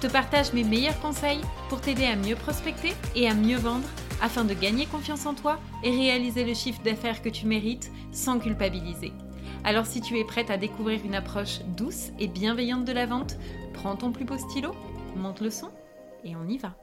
Je te partage mes meilleurs conseils pour t'aider à mieux prospecter et à mieux vendre afin de gagner confiance en toi et réaliser le chiffre d'affaires que tu mérites sans culpabiliser. Alors si tu es prête à découvrir une approche douce et bienveillante de la vente, prends ton plus beau stylo, monte le son et on y va.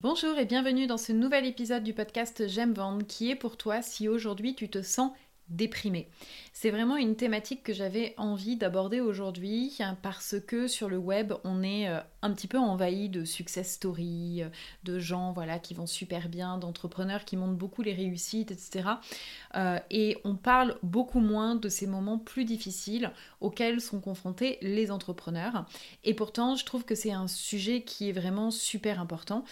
Bonjour et bienvenue dans ce nouvel épisode du podcast J'aime vendre qui est pour toi si aujourd'hui tu te sens déprimé. C'est vraiment une thématique que j'avais envie d'aborder aujourd'hui parce que sur le web, on est euh, un petit peu envahi de success stories, euh, de gens voilà qui vont super bien, d'entrepreneurs qui montrent beaucoup les réussites, etc. Euh, et on parle beaucoup moins de ces moments plus difficiles auxquels sont confrontés les entrepreneurs. Et pourtant, je trouve que c'est un sujet qui est vraiment super important.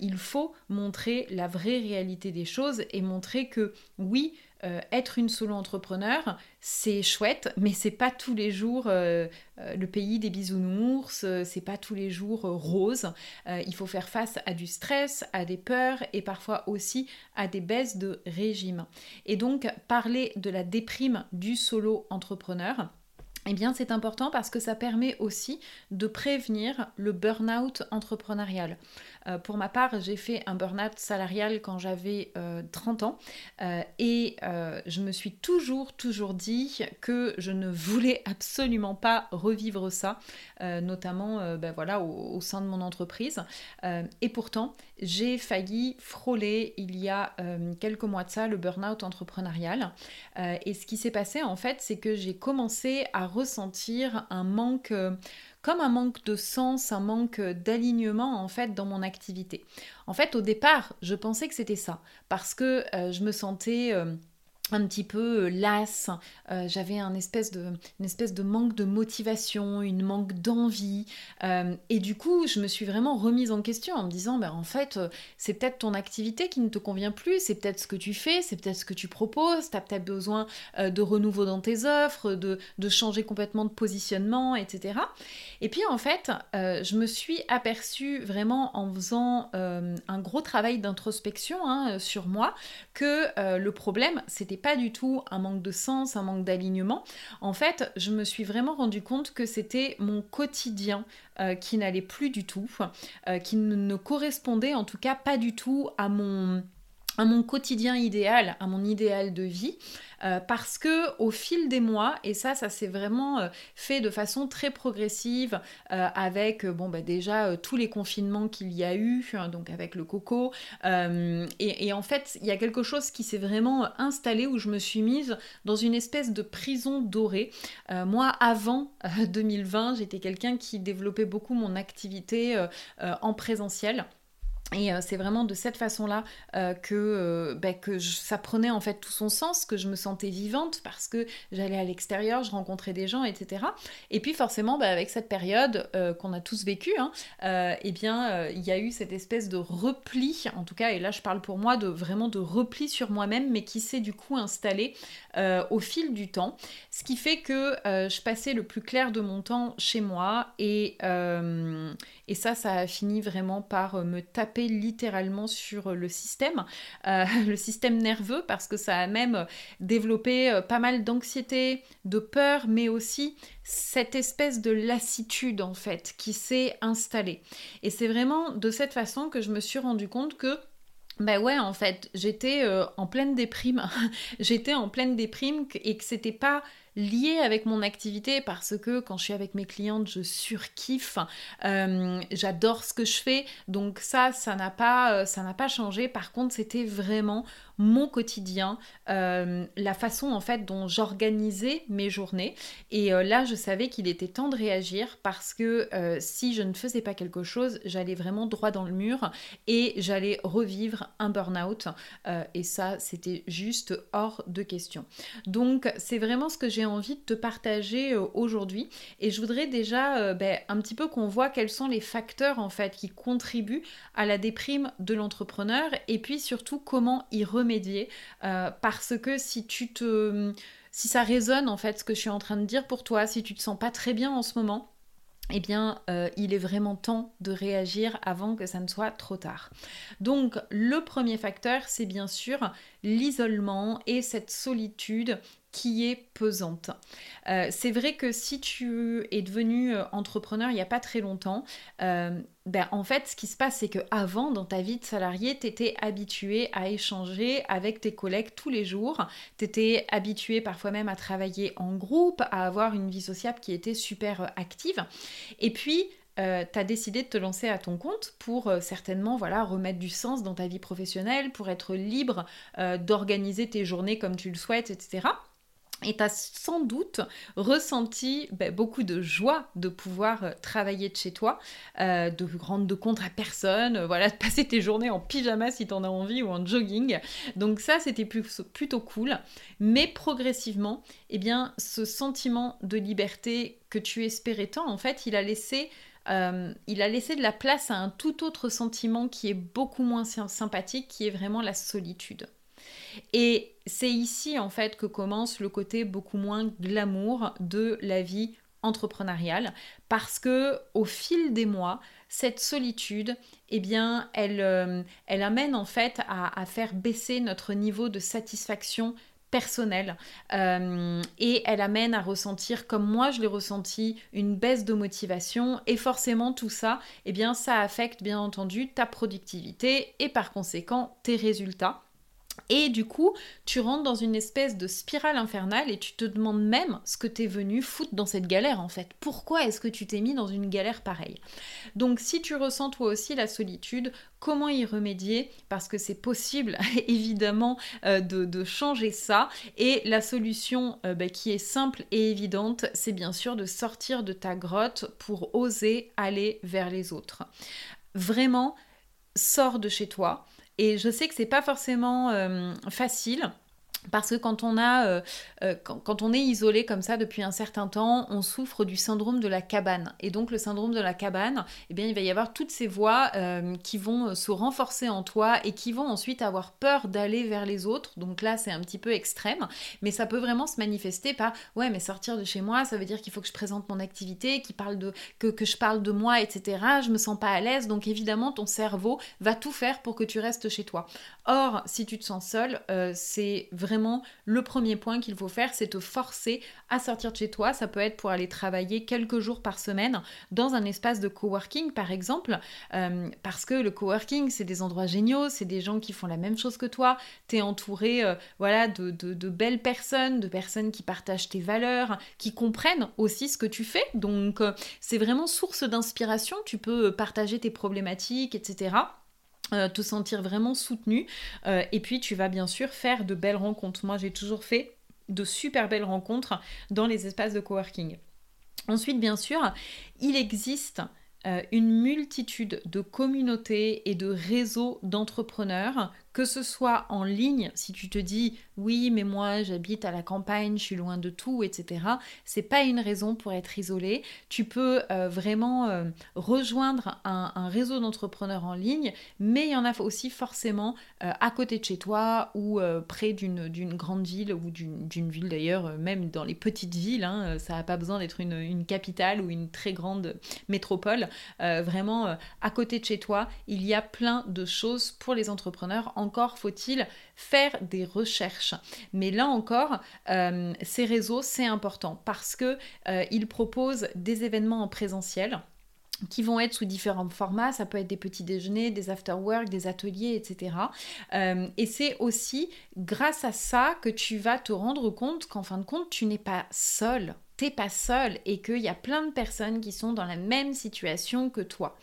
il faut montrer la vraie réalité des choses et montrer que oui, euh, être une solo entrepreneur, c'est chouette, mais c'est pas tous les jours euh, euh, le pays des bisounours, c'est pas tous les jours rose. il faut faire face à du stress, à des peurs et parfois aussi à des baisses de régime. Et donc parler de la déprime du solo entrepreneur, eh bien, c'est important parce que ça permet aussi de prévenir le burn-out entrepreneurial. Euh, pour ma part, j'ai fait un burn-out salarial quand j'avais 30 euh, ans euh, et je me suis toujours, toujours dit que je ne voulais absolument pas revivre ça, notamment ben voilà, au, sein de mon entreprise. et pourtant, j'ai failli frôler il y a quelques mois de ça le burn-out entrepreneurial. et ce qui s'est passé en fait, c'est que j'ai commencé à ressentir un manque comme un manque de sens, un manque d'alignement en fait dans mon activité. En fait, au départ, je pensais que c'était ça parce que euh, je me sentais euh, un petit peu euh, lasse, euh, j'avais un espèce de, une espèce de manque de motivation, une manque d'envie. Euh, et du coup, je me suis vraiment remise en question en me disant, ben, en fait, c'est peut-être ton activité qui ne te convient plus, c'est peut-être ce que tu fais, c'est peut-être ce que tu proposes, tu as peut-être besoin de renouveau dans tes offres, de, de, changer complètement de positionnement, etc. Et puis en fait, je me suis aperçue vraiment en faisant un gros travail d'introspection hein, sur moi que le problème, c'était pas du tout un manque de sens, un manque d'alignement. En fait, je me suis vraiment rendu compte que c'était mon quotidien euh, qui n'allait plus du tout, euh, qui ne correspondait en tout cas pas du tout à mon à mon quotidien idéal, à mon idéal de vie. Euh, parce que au fil des mois, et ça, ça s'est vraiment euh, fait de façon très progressive euh, avec, bon, bah, déjà tous les confinements qu'il y a eu, hein, donc avec le coco. Et, en fait, il y a quelque chose qui s'est vraiment installé où je me suis mise dans une espèce de prison dorée. moi, avant 2020, j'étais quelqu'un qui développait beaucoup mon activité en présentiel. Et euh, c'est vraiment de cette façon-là euh, que, euh, que ça prenait en fait tout son sens, que je me sentais vivante parce que j'allais à l'extérieur, je rencontrais des gens, etc. Et puis forcément, bah, avec cette période qu'on a tous vécue, hein, eh bien, il y a eu cette espèce de repli, en tout cas, et là je parle pour moi de vraiment de repli sur moi-même, mais qui s'est du coup installé au fil du temps, ce qui fait que je passais le plus clair de mon temps chez moi et, et ça, ça a fini vraiment par me taper littéralement sur le système, euh, le système nerveux, parce que ça a même développé euh, pas mal d'anxiété, de peur, mais aussi cette espèce de lassitude en fait qui s'est installée. Et c'est vraiment de cette façon que je me suis rendu compte que ben ouais, en fait, j'étais euh, en pleine déprime. j'étais en pleine déprime et que c'était pas lié avec mon activité parce que quand je suis avec mes clientes, je surkiffe, euh, j'adore ce que je fais. Donc ça, ça n'a pas, euh, ça n'a pas changé. Par contre, c'était vraiment mon quotidien, euh, la façon en fait dont j'organisais mes journées. Et là, je savais qu'il était temps de réagir parce que si je ne faisais pas quelque chose, j'allais vraiment droit dans le mur et j'allais revivre un burn-out. et ça, c'était juste hors de question. Donc, c'est vraiment ce que j'ai envie de te partager euh, aujourd'hui. Et je voudrais déjà euh, ben, un petit peu qu'on voit quels sont les facteurs en fait qui contribuent à la déprime de l'entrepreneur et puis surtout comment y remédier. parce que si tu te si ça résonne en fait ce que je suis en train de dire pour toi, si tu te sens pas très bien en ce moment, eh bien, euh, il est vraiment temps de réagir avant que ça ne soit trop tard. Donc, le premier facteur, c'est bien sûr l'isolement et cette solitude qui est pesante. Euh, c'est vrai que si tu es devenu euh, entrepreneur il n'y a pas très longtemps, euh, ben, en fait, ce qui se passe, c'est que avant, dans ta vie de salarié, tu étais habitué à échanger avec tes collègues tous les jours. Tu étais habitué parfois même à travailler en groupe, à avoir une vie sociable qui était super active. Et puis, tu as décidé de te lancer à ton compte pour certainement voilà, remettre du sens dans ta vie professionnelle, pour être libre d'organiser tes journées comme tu le souhaites, etc. Et tu as sans doute ressenti ben, beaucoup de joie de pouvoir travailler de chez toi, de rendre de compte à personne, voilà, de passer tes journées en pyjama si tu en as envie ou en jogging. Donc ça, c'était plutôt cool. Mais progressivement, eh bien, ce sentiment de liberté que tu espérais tant, en fait, il a laissé euh, il a laissé de la place à un tout autre sentiment qui est beaucoup moins sympathique, qui est vraiment la solitude. Et c'est ici en fait que commence le côté beaucoup moins glamour de la vie entrepreneuriale. Parce que au fil des mois cette solitude eh bien elle, euh, elle amène en fait à, faire baisser notre niveau de satisfaction personnelle. Euh, et elle amène à ressentir comme moi je l'ai ressenti une baisse de motivation. Et forcément tout ça eh bien ça affecte bien entendu ta productivité et par conséquent tes résultats et du coup, tu rentres dans une espèce de spirale infernale et tu te demandes même ce que tu es venu foutre dans cette galère en fait. Pourquoi est-ce que tu t'es mis dans une galère pareille? Donc si tu ressens toi aussi la solitude, comment y remédier? Parce que c'est possible évidemment euh, de, changer ça. Et la solution euh, bah, qui est simple et évidente, c'est bien sûr de sortir de ta grotte pour oser aller vers les autres. Vraiment, sors de chez toi. Et je sais que c'est pas forcément euh, facile. Parce que quand on, a, euh, euh, quand, on est isolé comme ça depuis un certain temps, on souffre du syndrome de la cabane. Et donc le syndrome de la cabane, eh bien, il va y avoir toutes ces voix euh, qui vont se renforcer en toi et qui vont ensuite avoir peur d'aller vers les autres. Donc là, c'est un petit peu extrême, mais ça peut vraiment se manifester par ouais, mais sortir de chez moi, ça veut dire qu'il faut que je présente mon activité, parle de, que, que je parle de moi, etc. Je me sens pas à l'aise, donc évidemment, ton cerveau va tout faire pour que tu restes chez toi. Or, si tu te sens seul, c'est vraiment le premier point qu'il faut faire, c'est te forcer à sortir de chez toi. Ça peut être pour aller travailler quelques jours par semaine dans un espace de coworking, par exemple, euh, parce que le coworking, c'est des endroits géniaux, c'est des gens qui font la même chose que toi. Tu es entouré euh, voilà, de, belles personnes, de personnes qui partagent tes valeurs, qui comprennent aussi ce que tu fais. Donc, euh, c'est vraiment source d'inspiration. Tu peux partager tes problématiques, etc. Euh, te sentir vraiment soutenu. Euh, et puis tu vas bien sûr faire de belles rencontres. Moi j'ai toujours fait de super belles rencontres dans les espaces de coworking. Ensuite, bien sûr, il existe euh, une multitude de communautés et de réseaux d'entrepreneurs que ce soit en ligne, si tu te dis oui, mais moi j'habite à la campagne, je suis loin de tout, etc. C'est pas une raison pour être isolé. Tu peux euh, vraiment euh, rejoindre un, réseau d'entrepreneurs en ligne, mais il y en a aussi forcément euh, à côté de chez toi ou près d'une grande ville ou d'une ville d'ailleurs, même dans les petites villes. Hein, ça n'a pas besoin d'être une, capitale ou une très grande métropole. vraiment à côté de chez toi, il y a plein de choses pour les entrepreneurs en encore faut-il faire des recherches. Mais là encore, euh, ces réseaux, c'est important parce que euh, proposent des événements en présentiel qui vont être sous différents formats, ça peut être des petits déjeuners, des after-work, des ateliers, etc. Euh, et c'est aussi grâce à ça que tu vas te rendre compte qu'en fin de compte, tu n'es pas seul t'es pas seul et qu'il y a plein de personnes qui sont dans la même situation que toi.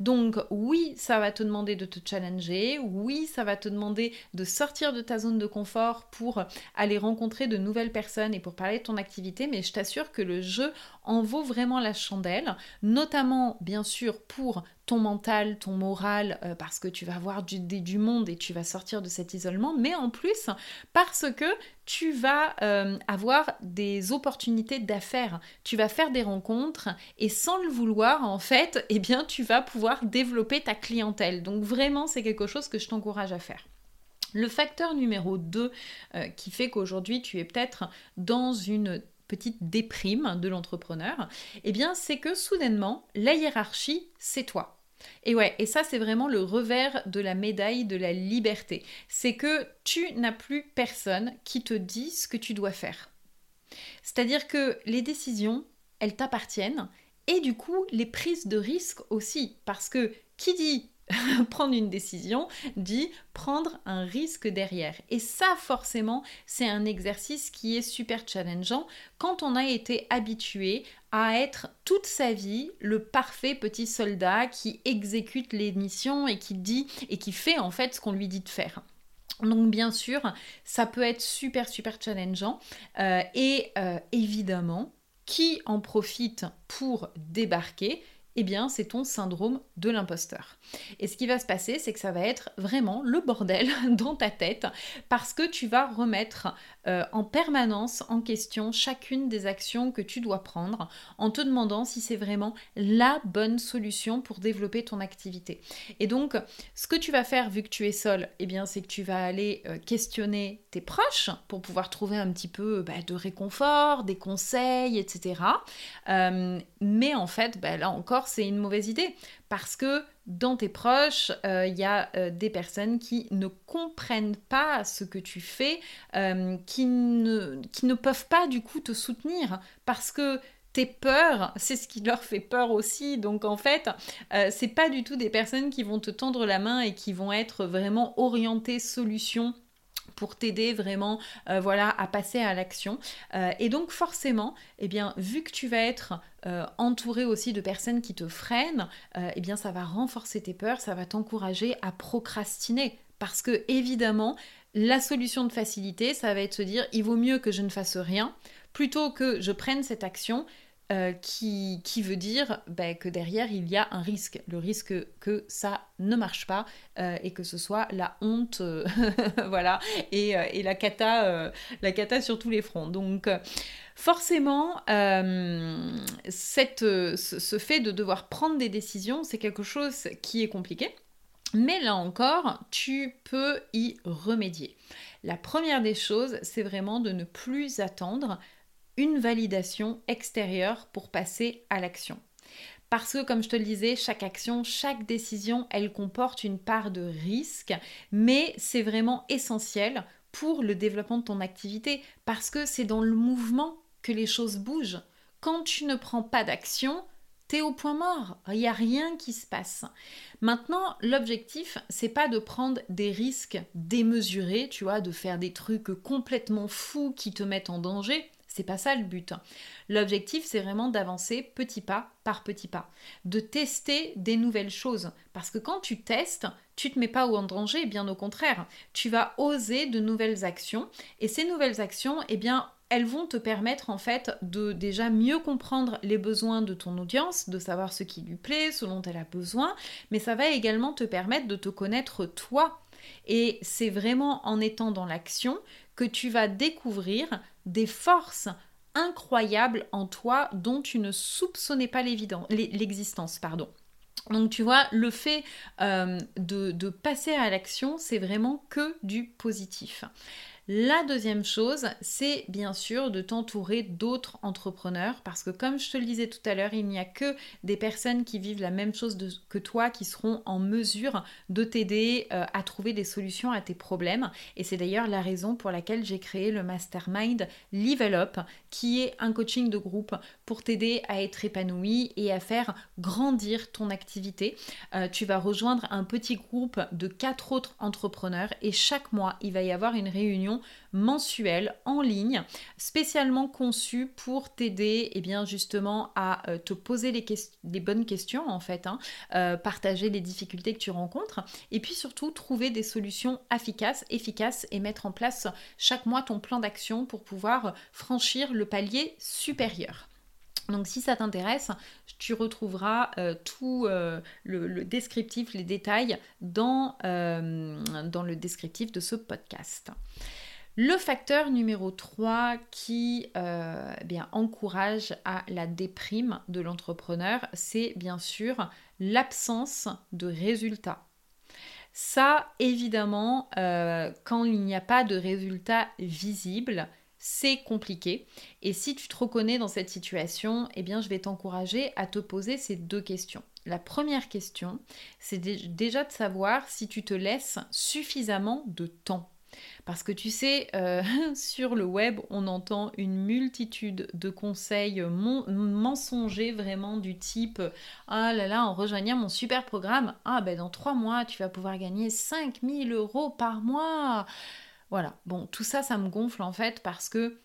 Donc oui, ça va te demander de te challenger, oui, ça va te demander de sortir de ta zone de confort pour aller rencontrer de nouvelles personnes et pour parler de ton activité, mais je t'assure que le jeu en vaut vraiment la chandelle, notamment bien sûr pour ton mental, ton moral, euh, parce que tu vas voir du, monde et tu vas sortir de cet isolement, mais en plus parce que tu vas euh, avoir des opportunités d'affaires, tu vas faire des rencontres et sans le vouloir, en fait, eh bien, tu vas pouvoir développer ta clientèle. Donc vraiment, c'est quelque chose que je t'encourage à faire. Le facteur numéro 2 euh, qui fait qu'aujourd'hui tu es peut-être dans une petite déprime de l'entrepreneur, eh bien c'est que soudainement la hiérarchie c'est toi. Et ouais, et ça c'est vraiment le revers de la médaille de la liberté. C'est que tu n'as plus personne qui te dit ce que tu dois faire. C'est-à-dire que les décisions, elles t'appartiennent et du coup les prises de risque aussi. Parce que qui dit prendre une décision dit prendre un risque derrière. Et ça, forcément, c'est un exercice qui est super challengeant quand on a été habitué à être toute sa vie le parfait petit soldat qui exécute les missions et qui dit et qui fait en fait ce qu'on lui dit de faire. Donc bien sûr, ça peut être super super challengeant euh, et euh, évidemment, qui en profite pour débarquer eh bien c'est ton syndrome de l'imposteur. Et ce qui va se passer, c'est que ça va être vraiment le bordel dans ta tête parce que tu vas remettre euh, en permanence en question chacune des actions que tu dois prendre en te demandant si c'est vraiment la bonne solution pour développer ton activité. Et donc, ce que tu vas faire vu que tu es seul, eh bien c'est que tu vas aller euh, questionner tes proches pour pouvoir trouver un petit peu bah, de réconfort, des conseils, etc. Euh, mais en fait, bah, là encore, c'est une mauvaise idée parce que dans tes proches, euh, il y a euh, des personnes qui ne comprennent pas ce que tu fais, euh, qui, ne, peuvent pas du coup te soutenir parce que tes peurs, c'est ce qui leur fait peur aussi. Donc en fait, c'est pas du tout des personnes qui vont te tendre la main et qui vont être vraiment orientées solutions pour t'aider vraiment euh, voilà, à passer à l'action. Euh, et donc forcément, eh bien, vu que tu vas être euh, entouré aussi de personnes qui te freinent, eh bien, ça va renforcer tes peurs, ça va t'encourager à procrastiner. Parce que évidemment, la solution de facilité, ça va être se dire, il vaut mieux que je ne fasse rien plutôt que je prenne cette action euh, qui, veut dire ben, que derrière il y a un risque, le risque que ça ne marche pas euh, et que ce soit la honte, euh, voilà, et, la cata, la cata sur tous les fronts. Donc forcément, ce fait de devoir prendre des décisions, c'est quelque chose qui est compliqué. Mais là encore, tu peux y remédier. La première des choses, c'est vraiment de ne plus attendre validation extérieure pour passer à l'action. Parce que, comme je te le disais, chaque action, chaque décision, elle comporte une part de risque, mais c'est vraiment essentiel pour le développement de ton activité, parce que c'est dans le mouvement que les choses bougent. Quand tu ne prends pas d'action, t'es au point mort, il n'y a rien qui se passe. Maintenant, l'objectif, c'est pas de prendre des risques démesurés, tu vois, de faire des trucs complètement fous qui te mettent en danger. C'est pas ça le but. L'objectif, c'est vraiment d'avancer petit pas par petit pas, de tester des nouvelles choses. Parce que quand tu testes, tu te mets pas en danger, bien au contraire. Tu vas oser de nouvelles actions. Et ces nouvelles actions, eh bien, elles vont te permettre en fait de déjà mieux comprendre les besoins de ton audience, de savoir ce qui lui plaît, ce dont elle a besoin, mais ça va également te permettre de te connaître toi. Et c'est vraiment en étant dans l'action que tu vas découvrir des forces incroyables en toi dont tu ne soupçonnais pas l'existence. Pardon. Donc tu vois, le fait euh, de, de passer à l'action, c'est vraiment que du positif. La deuxième chose, c'est bien sûr de t'entourer d'autres entrepreneurs parce que comme je te le disais tout à l'heure, il n'y a que des personnes qui vivent la même chose que toi qui seront en mesure de t'aider euh, à trouver des solutions à tes problèmes. Et c'est d'ailleurs la raison pour laquelle j'ai créé le mastermind Level Up qui est un coaching de groupe pour t'aider à être épanoui et à faire grandir ton activité. Euh, tu vas rejoindre un petit groupe de quatre autres entrepreneurs et chaque mois, il va y avoir une réunion mensuelle en ligne, spécialement conçue pour t'aider et eh bien justement à euh, te poser les, bonnes questions en fait, hein, euh, partager les difficultés que tu rencontres et puis surtout trouver des solutions efficaces, efficaces et mettre en place chaque mois ton plan d'action pour pouvoir franchir le palier supérieur. Donc si ça t'intéresse, tu retrouveras euh, tout euh, le, descriptif, les détails dans, euh, dans le descriptif de ce podcast. Le facteur numéro 3 qui eh bien, encourage à la déprime de l'entrepreneur, c'est bien sûr l'absence de résultats. Ça, évidemment, quand il n'y a pas de résultats visibles, c'est compliqué. Et si tu te reconnais dans cette situation, eh bien, je vais t'encourager à te poser ces deux questions. La première question, c'est déjà de savoir si tu te laisses suffisamment de temps. Parce que tu sais, euh, sur le web, on entend une multitude de conseils mensongers vraiment du type Ah là là, en rejoignant mon super programme, ah ben dans trois mois, tu vas pouvoir gagner 5000 euros par mois. Voilà, bon, tout ça, ça me gonfle en fait parce que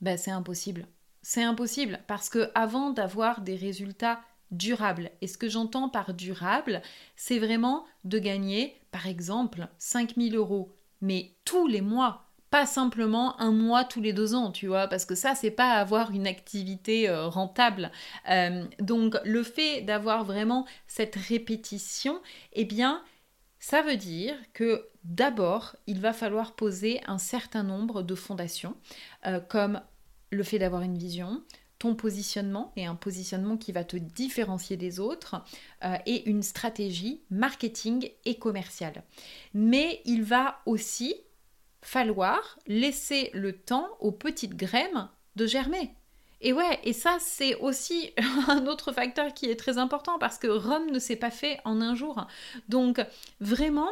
ben, c'est impossible. C'est impossible parce que avant d'avoir des résultats durables, et ce que j'entends par durable, c'est vraiment de gagner, par exemple, 5000 euros, mais tous les mois, pas simplement un mois tous les deux ans, tu vois, parce que ça, c'est pas avoir une activité euh, rentable. Euh, donc, le fait d'avoir vraiment cette répétition, eh bien, ça veut dire que d'abord, il va falloir poser un certain nombre de fondations, euh, comme le fait d'avoir une vision, ton positionnement et un positionnement qui va te différencier des autres euh, et une stratégie marketing et commerciale. Mais il va aussi falloir laisser le temps aux petites graines de germer. Et ouais, et ça c'est aussi un autre facteur qui est très important parce que Rome ne s'est pas fait en un jour. Donc vraiment,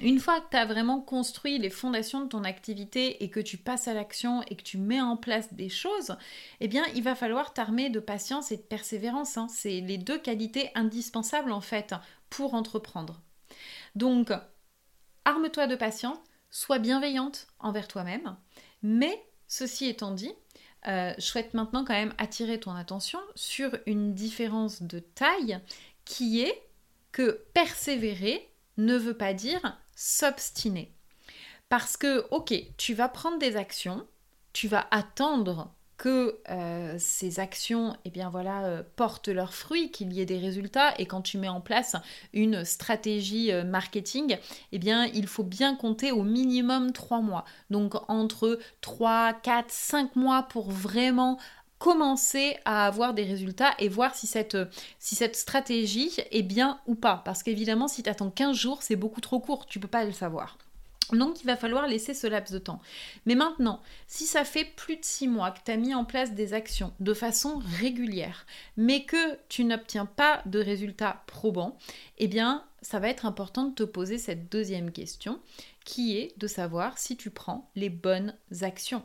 une fois que tu as vraiment construit les fondations de ton activité et que tu passes à l'action et que tu mets en place des choses, eh bien, il va falloir t'armer de patience et de persévérance. Hein. C'est les deux qualités indispensables en fait pour entreprendre. Donc, arme-toi de patience, sois bienveillante envers toi-même, mais ceci étant dit, euh, je souhaite maintenant quand même attirer ton attention sur une différence de taille qui est que persévérer ne veut pas dire s'obstiner. Parce que, ok, tu vas prendre des actions, tu vas attendre que euh, ces actions eh bien voilà, euh, portent leurs fruits, qu'il y ait des résultats. Et quand tu mets en place une stratégie euh, marketing, eh bien, il faut bien compter au minimum trois mois. Donc entre 3, 4, 5 mois pour vraiment commencer à avoir des résultats et voir si cette, si cette stratégie est bien ou pas. Parce qu'évidemment, si tu attends 15 jours, c'est beaucoup trop court, tu peux pas le savoir. Donc il va falloir laisser ce laps de temps. Mais maintenant, si ça fait plus de six mois que tu as mis en place des actions de façon régulière, mais que tu n'obtiens pas de résultats probants, eh bien ça va être important de te poser cette deuxième question, qui est de savoir si tu prends les bonnes actions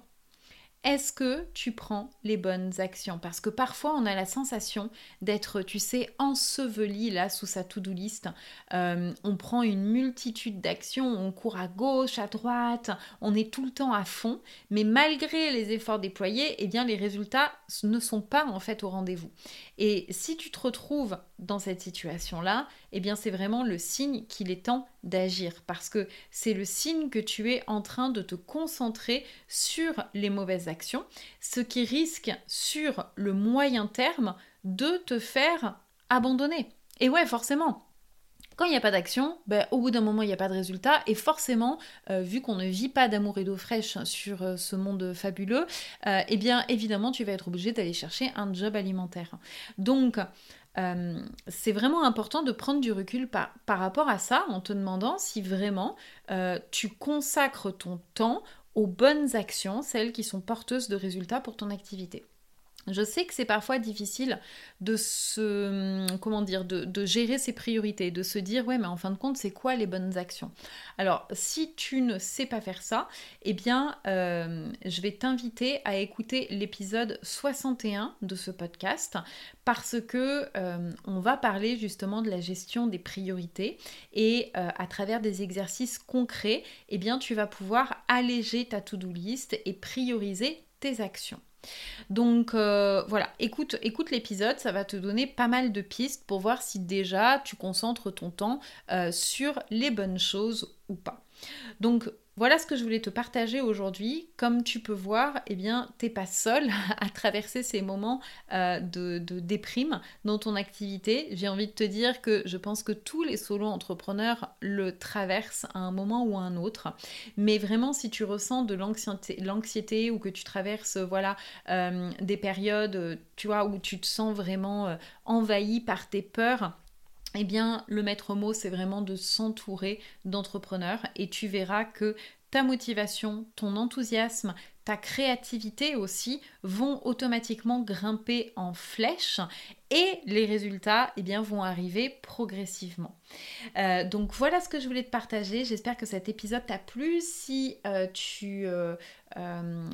est-ce que tu prends les bonnes actions? Parce que parfois on a la sensation d'être, tu sais, enseveli là sous sa to-do list. Euh, on prend une multitude d'actions, on court à gauche, à droite, on est tout le temps à fond, mais malgré les efforts déployés, eh bien les résultats ne sont pas en fait au rendez-vous. Et si tu te retrouves dans cette situation-là, eh bien c'est vraiment le signe qu'il est temps d'agir parce que c'est le signe que tu es en train de te concentrer sur les mauvaises actions, ce qui risque sur le moyen terme de te faire abandonner. Et ouais, forcément, quand il n'y a pas d'action, ben, au bout d'un moment, il n'y a pas de résultat. Et forcément, euh, vu qu'on ne vit pas d'amour et d'eau fraîche sur euh, ce monde fabuleux, euh, eh bien, évidemment, tu vas être obligé d'aller chercher un job alimentaire. Donc, c'est vraiment important de prendre du recul par, par, rapport à ça en te demandant si vraiment tu consacres ton temps aux bonnes actions, celles qui sont porteuses de résultats pour ton activité. Je sais que c'est parfois difficile de se, comment dire, de, gérer ses priorités, de se dire ouais mais en fin de compte c'est quoi les bonnes actions? Alors si tu ne sais pas faire ça, eh bien euh, je vais t'inviter à écouter l'épisode 61 de ce podcast parce que euh, on va parler justement de la gestion des priorités et euh, à travers des exercices concrets, eh bien tu vas pouvoir alléger ta to-do list et prioriser tes actions. Donc euh, voilà, écoute, écoute l'épisode, ça va te donner pas mal de pistes pour voir si déjà tu concentres ton temps euh, sur les bonnes choses ou pas. Voilà ce que je voulais te partager aujourd'hui. Comme tu peux voir, eh bien, t'es pas seul à traverser ces moments euh, de, déprime dans ton activité. J'ai envie de te dire que je pense que tous les solo entrepreneurs le traversent à un moment ou à un autre. Mais vraiment, si tu ressens de l'anxiété ou que tu traverses, voilà, euh, des périodes, tu vois, où tu te sens vraiment euh, envahi par tes peurs, eh bien, le maître mot, c'est vraiment de s'entourer d'entrepreneurs et tu verras que ta motivation, ton enthousiasme, ta créativité aussi vont automatiquement grimper en flèche et les résultats eh bien, vont arriver progressivement. Euh, donc voilà ce que je voulais te partager. J'espère que cet épisode t'a plu. Si euh, tu euh,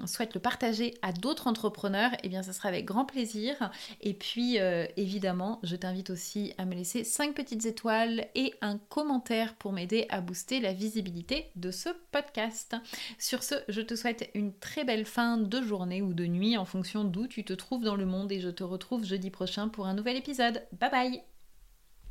souhaites le partager à d'autres entrepreneurs, eh bien ça sera avec grand plaisir. Et puis évidemment, je t'invite aussi à me laisser 5 petites étoiles et un commentaire pour m'aider à booster la visibilité de ce podcast. Sur ce, je te souhaite une belle fin de journée ou de nuit en fonction d'où tu te trouves dans le monde et je te retrouve jeudi prochain pour un nouvel épisode. Bye bye